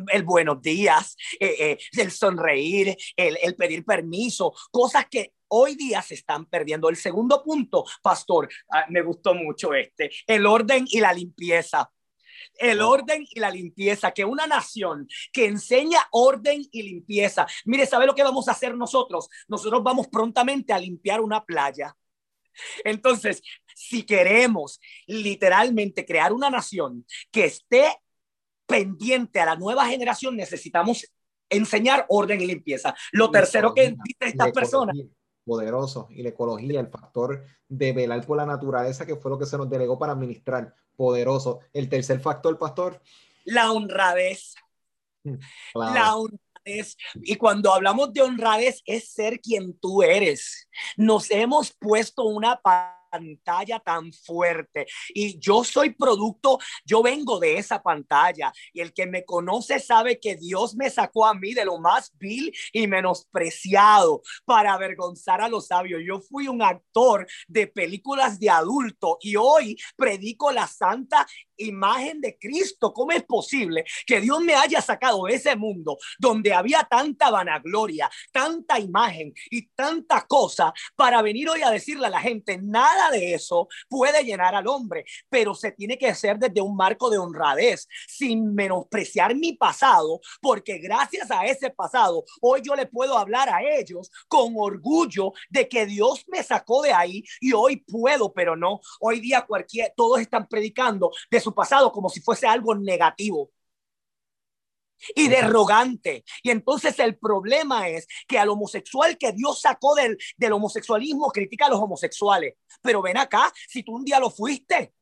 el buenos días, eh, eh, el sonreír, el, el, pedir permiso, cosas que hoy día se están perdiendo. El segundo punto, pastor, ah, me gustó mucho este, el orden y la limpieza. El orden y la limpieza, que una nación que enseña orden y limpieza. Mire, ¿sabe lo que vamos a hacer nosotros? Nosotros vamos prontamente a limpiar una playa. Entonces, si queremos literalmente crear una nación que esté pendiente a la nueva generación, necesitamos enseñar orden y limpieza. Lo tercero que dicen estas personas poderoso y la ecología, el factor de velar por la naturaleza, que fue lo que se nos delegó para administrar, poderoso. El tercer factor, pastor. La honradez. Mm, la honradez. Y cuando hablamos de honradez, es ser quien tú eres. Nos hemos puesto una pantalla tan fuerte y yo soy producto, yo vengo de esa pantalla y el que me conoce sabe que Dios me sacó a mí de lo más vil y menospreciado para avergonzar a los sabios. Yo fui un actor de películas de adulto y hoy predico la santa imagen de Cristo. ¿Cómo es posible que Dios me haya sacado de ese mundo donde había tanta vanagloria, tanta imagen y tanta cosa para venir hoy a decirle a la gente, nada de eso puede llenar al hombre, pero se tiene que hacer desde un marco de honradez, sin menospreciar mi pasado, porque gracias a ese pasado, hoy yo le puedo hablar a ellos con orgullo de que Dios me sacó de ahí y hoy puedo, pero no, hoy día cualquier, todos están predicando de su pasado como si fuese algo negativo y derrogante. Y entonces el problema es que al homosexual que Dios sacó del, del homosexualismo critica a los homosexuales. Pero ven acá, si tú un día lo fuiste,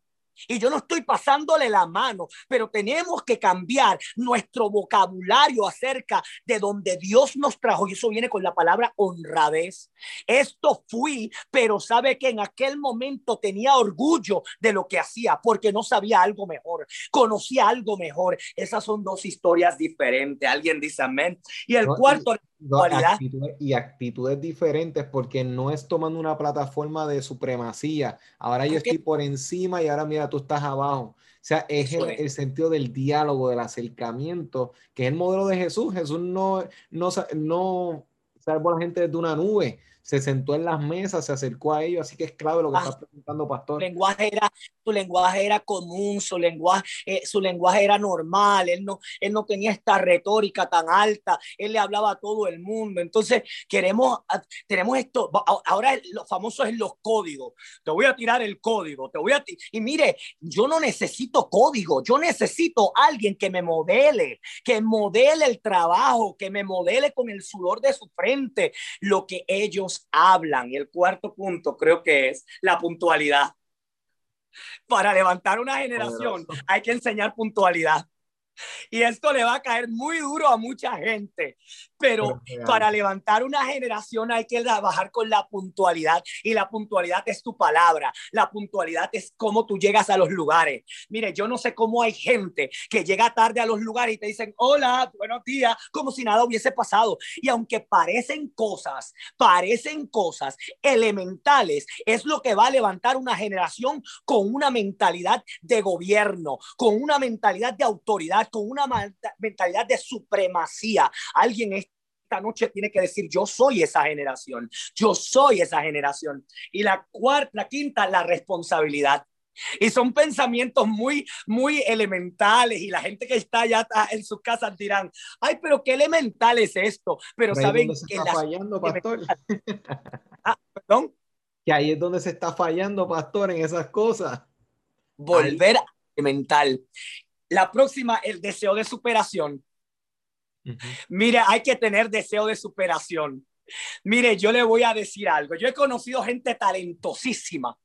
y yo no estoy pasándole la mano, pero tenemos que cambiar nuestro vocabulario acerca de donde Dios nos trajo. Y eso viene con la palabra honradez. Esto fui, pero sabe que en aquel momento tenía orgullo de lo que hacía porque no sabía algo mejor, conocía algo mejor. Esas son dos historias diferentes. Alguien dice amén. Y el cuarto, y actitudes diferentes porque no es tomando una plataforma de supremacía. Ahora yo estoy por encima y ahora mira, tú estás abajo. O sea, es el, sentido del diálogo, del acercamiento, que es el modelo de Jesús. Jesús no, no, no salvó a la gente desde una nube, se sentó en las mesas, se acercó a ellos, así que es clave lo que ah, está preguntando Pastor. Su lenguaje era, su lenguaje era común, su lenguaje, eh, su lenguaje era normal, él no, él no tenía esta retórica tan alta, él le hablaba a todo el mundo. Entonces, queremos, ah, tenemos esto, ahora lo famoso es los códigos. Te voy a tirar el código, te voy a y mire, yo no necesito código, yo necesito alguien que me modele, que modele el trabajo, que me modele con el sudor de su frente lo que ellos hablan. Y el cuarto punto creo que es la puntualidad. Para levantar una generación hay que enseñar puntualidad. Y esto le va a caer muy duro a mucha gente, pero para levantar una generación hay que trabajar con la puntualidad y la puntualidad es tu palabra, la puntualidad es cómo tú llegas a los lugares. Mire, yo no sé cómo hay gente que llega tarde a los lugares y te dicen, hola, buenos días, como si nada hubiese pasado. Y aunque parecen cosas, parecen cosas elementales, es lo que va a levantar una generación con una mentalidad de gobierno, con una mentalidad de autoridad, con una mentalidad de supremacía. Alguien esta noche tiene que decir, yo soy esa generación, yo soy esa generación. Y la cuarta, la quinta, la responsabilidad. Y son pensamientos muy, muy elementales y la gente que está allá en sus casas dirán, ay, pero qué elemental es esto. Pero saben que está fallando, pastor. ah, perdón. Que ahí es donde se está fallando, pastor, en esas cosas. Volver a elemental. La próxima, el deseo de superación. Mire, hay que tener deseo de superación. Mire, yo le voy a decir algo. Yo he conocido gente talentosísima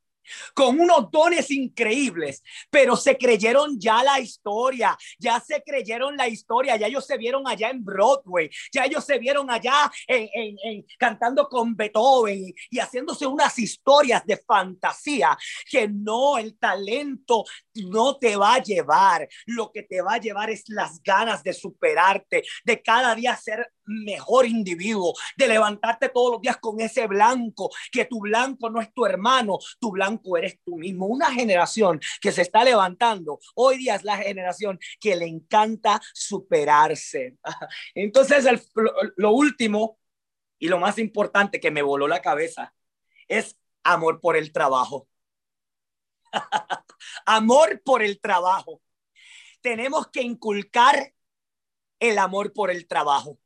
con unos dones increíbles, pero se creyeron ya la historia, ya se creyeron la historia, ya ellos se vieron allá en Broadway, ya ellos se vieron allá en, cantando con Beethoven y, haciéndose unas historias de fantasía que no, el talento no te va a llevar, lo que te va a llevar es las ganas de superarte, de cada día ser mejor individuo, de levantarte todos los días con ese blanco, que tu blanco no es tu hermano, tu blanco eres tú mismo. Una generación que se está levantando, hoy día es la generación que le encanta superarse. [LAUGHS] Entonces, lo último y lo más importante que me voló la cabeza es amor por el trabajo. [LAUGHS] amor por el trabajo. Tenemos que inculcar el amor por el trabajo.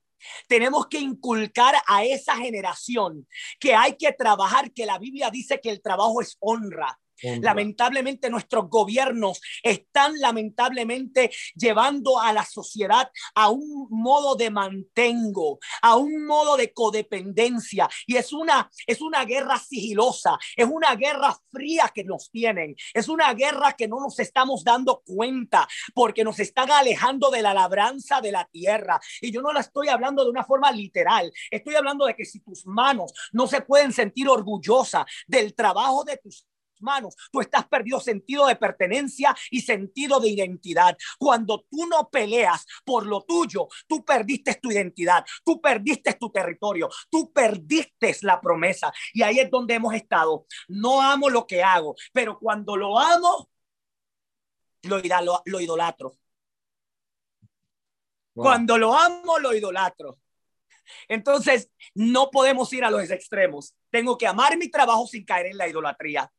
Tenemos que inculcar a esa generación que hay que trabajar, que la Biblia dice que el trabajo es honra. Lamentablemente nuestros gobiernos están lamentablemente llevando a la sociedad a un modo de mantengo, a un modo de codependencia. Y es una es una guerra sigilosa, es una guerra fría que nos tienen, es una guerra que no nos estamos dando cuenta porque nos están alejando de la labranza de la tierra. Y yo no la estoy hablando de una forma literal, estoy hablando de que si tus manos no se pueden sentir orgullosa del trabajo de tus manos, tú estás perdido sentido de pertenencia y sentido de identidad. Cuando tú no peleas por lo tuyo, tú perdiste tu identidad, tú perdiste tu territorio, tú perdiste la promesa. Y ahí es donde hemos estado. No amo lo que hago, pero cuando lo amo, lo, lo idolatro. Cuando lo amo, lo idolatro. Entonces, no podemos ir a los extremos. Tengo que amar mi trabajo sin caer en la idolatría.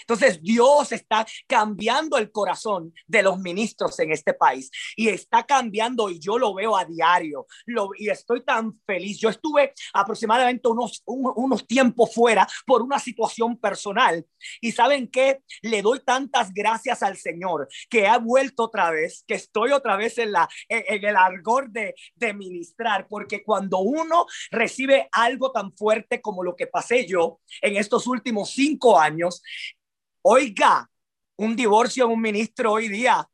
Entonces Dios está cambiando el corazón de los ministros en este país y está cambiando y yo lo veo a diario. Lo, y estoy tan feliz. Yo estuve aproximadamente unos, unos tiempos fuera por una situación personal. Y saben que le doy tantas gracias al Señor que ha vuelto otra vez, que estoy otra vez en, la, en, el argor de, de ministrar, porque cuando uno recibe algo tan fuerte como lo que pasé yo en estos últimos cinco años, Oiga, un divorcio en un ministro hoy día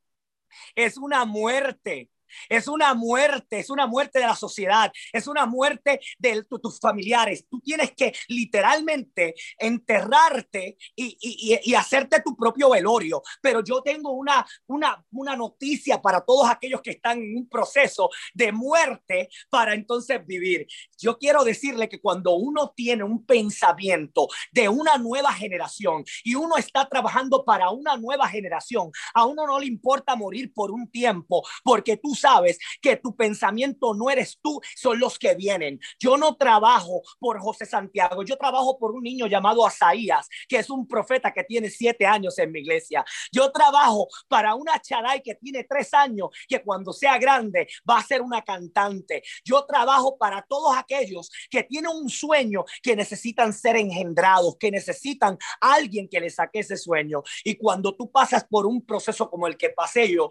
es una muerte es una muerte, es una muerte de la sociedad, es una muerte de tus familiares. Tú tienes que literalmente enterrarte y, hacerte tu propio velorio. Pero yo tengo una, una, una noticia para todos aquellos que están en un proceso de muerte para entonces vivir. Yo quiero decirle que cuando uno tiene un pensamiento de una nueva generación y uno está trabajando para una nueva generación, a uno no le importa morir por un tiempo porque tú sabes que tu pensamiento no eres tú, son los que vienen. Yo no trabajo por José Santiago, yo trabajo por un niño llamado Asaías, que es un profeta que tiene siete años en mi iglesia. Yo trabajo para una charay que tiene tres años, que cuando sea grande va a ser una cantante. Yo trabajo para todos aquellos que tienen un sueño, que necesitan ser engendrados, que necesitan alguien que les saque ese sueño. Y cuando tú pasas por un proceso como el que pasé yo,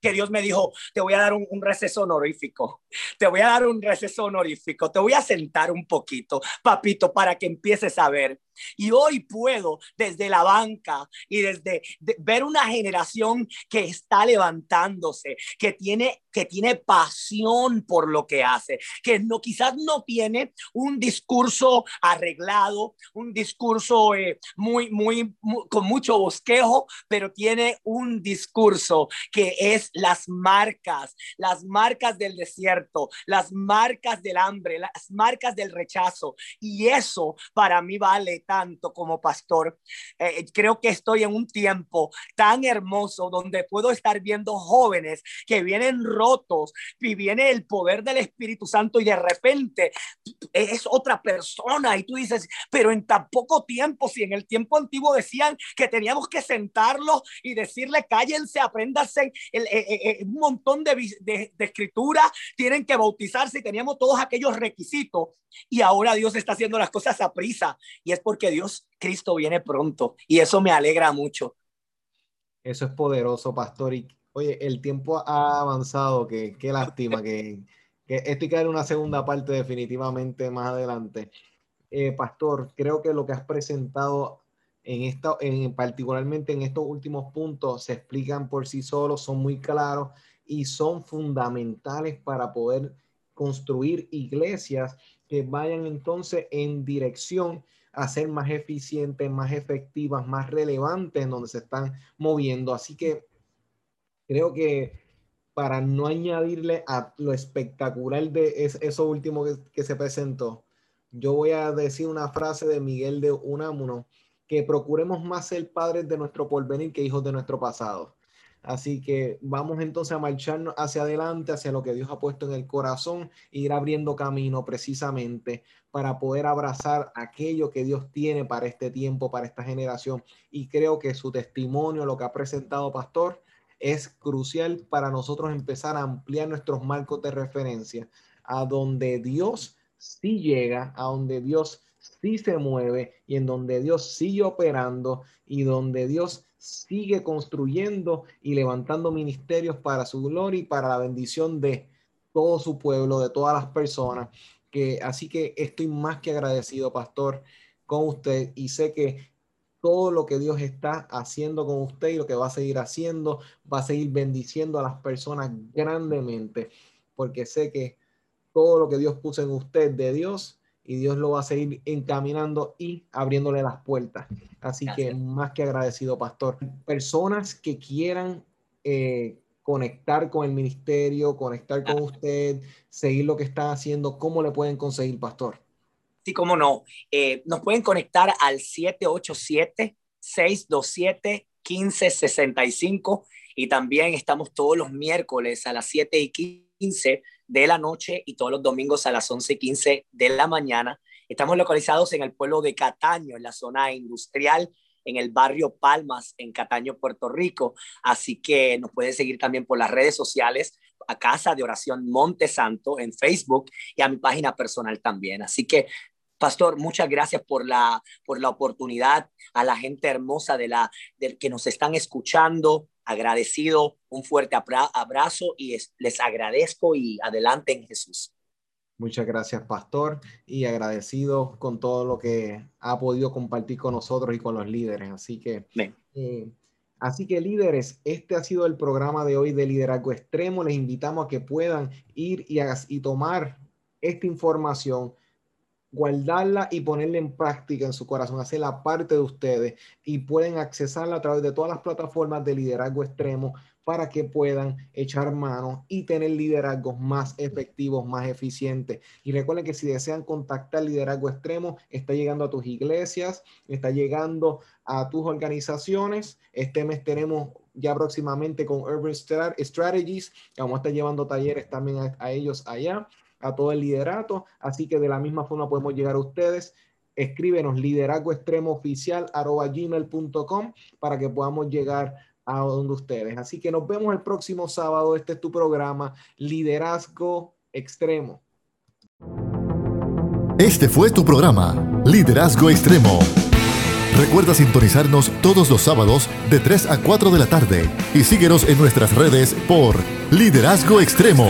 que Dios me dijo, te voy a dar un, receso honorífico, te voy a dar un receso honorífico, te voy a sentar un poquito, papito, para que empieces a ver. Y hoy puedo desde la banca y desde ver una generación que está levantándose, que tiene que tiene pasión por lo que hace, que no quizás no tiene un discurso arreglado, un discurso eh, muy, muy, con mucho bosquejo, pero tiene un discurso que es las marcas, las marcas del desierto, las marcas del hambre, las marcas del rechazo. Y eso para mí vale tanto como pastor. Eh, creo que estoy en un tiempo tan hermoso donde puedo estar viendo jóvenes que vienen rotos y viene el poder del Espíritu Santo y de repente es otra persona y tú dices, pero en tan poco tiempo, si en el tiempo antiguo decían que teníamos que sentarlo y decirle cállense, apréndanse el, un montón de, de, de escritura, tienen que bautizarse y teníamos todos aquellos requisitos y ahora Dios está haciendo las cosas a prisa y es porque Dios, Cristo viene pronto y eso me alegra mucho. Eso es poderoso, pastor. Y oye, el tiempo ha avanzado, que qué lástima que, que esto hay una segunda parte definitivamente más adelante. Eh, pastor, creo que lo que has presentado en esta, en, particularmente en estos últimos puntos, se explican por sí solos, son muy claros y son fundamentales para poder construir iglesias que vayan entonces en dirección a ser más eficientes, más efectivas, más relevantes en donde se están moviendo. Así que creo que para no añadirle a lo espectacular de eso último que, se presentó, yo voy a decir una frase de Miguel de Unamuno, que procuremos más ser padres de nuestro porvenir que hijos de nuestro pasado. Así que vamos entonces a marcharnos hacia adelante, hacia lo que Dios ha puesto en el corazón, e ir abriendo camino precisamente para poder abrazar aquello que Dios tiene para este tiempo, para esta generación. Y creo que su testimonio, lo que ha presentado Pastor, es crucial para nosotros empezar a ampliar nuestros marcos de referencia a donde Dios sí llega, a donde Dios sí se mueve y en donde Dios sigue operando y donde Dios sigue construyendo y levantando ministerios para su gloria y para la bendición de todo su pueblo, de todas las personas. Que, así que estoy más que agradecido, pastor, con usted y sé que todo lo que Dios está haciendo con usted y lo que va a seguir haciendo, va a seguir bendiciendo a las personas grandemente, porque sé que todo lo que Dios puso en usted de Dios y Dios lo va a seguir encaminando y abriéndole las puertas. Así que más que agradecido, pastor. Personas que quieran eh, conectar con el ministerio, conectar con usted, seguir lo que está haciendo, ¿cómo le pueden conseguir, pastor? Sí, cómo no. Eh, nos pueden conectar al 787-627-1565 y también estamos todos los miércoles a las 7 y 15 de la noche y todos los domingos a las 11 y 15 de la mañana. Estamos localizados en el pueblo de Cataño, en la zona industrial, en el barrio Palmas, en Cataño, Puerto Rico. Así que nos puede seguir también por las redes sociales, a Casa de Oración Monte Santo en Facebook y a mi página personal también. Así que Pastor, muchas gracias por la, por la oportunidad, a la gente hermosa de la, del que nos están escuchando, agradecido, un fuerte abrazo y les agradezco y adelante en Jesús. Muchas gracias, pastor, y agradecido con todo lo que ha podido compartir con nosotros y con los líderes. Así que, eh, así que líderes, este ha sido el programa de hoy de Liderazgo Extremo. Les invitamos a que puedan ir y, y tomar esta información guardarla y ponerla en práctica en su corazón, hacerla parte de ustedes y pueden accesarla a través de todas las plataformas de liderazgo extremo para que puedan echar mano y tener liderazgos más efectivos, más eficientes. Y recuerden que si desean contactar liderazgo extremo, está llegando a tus iglesias, está llegando a tus organizaciones. Este mes tenemos ya próximamente con Urban Strategies, vamos a estar llevando talleres también a ellos allá a todo el liderato. Así que de la misma forma podemos llegar a ustedes. Escríbenos liderazgo extremo oficial gmail.com para que podamos llegar a donde ustedes. Así que nos vemos el próximo sábado. Este es tu programa Liderazgo Extremo. Este fue tu programa Liderazgo Extremo. Recuerda sintonizarnos todos los sábados de 3 a 4 de la tarde y síguenos en nuestras redes por Liderazgo Extremo.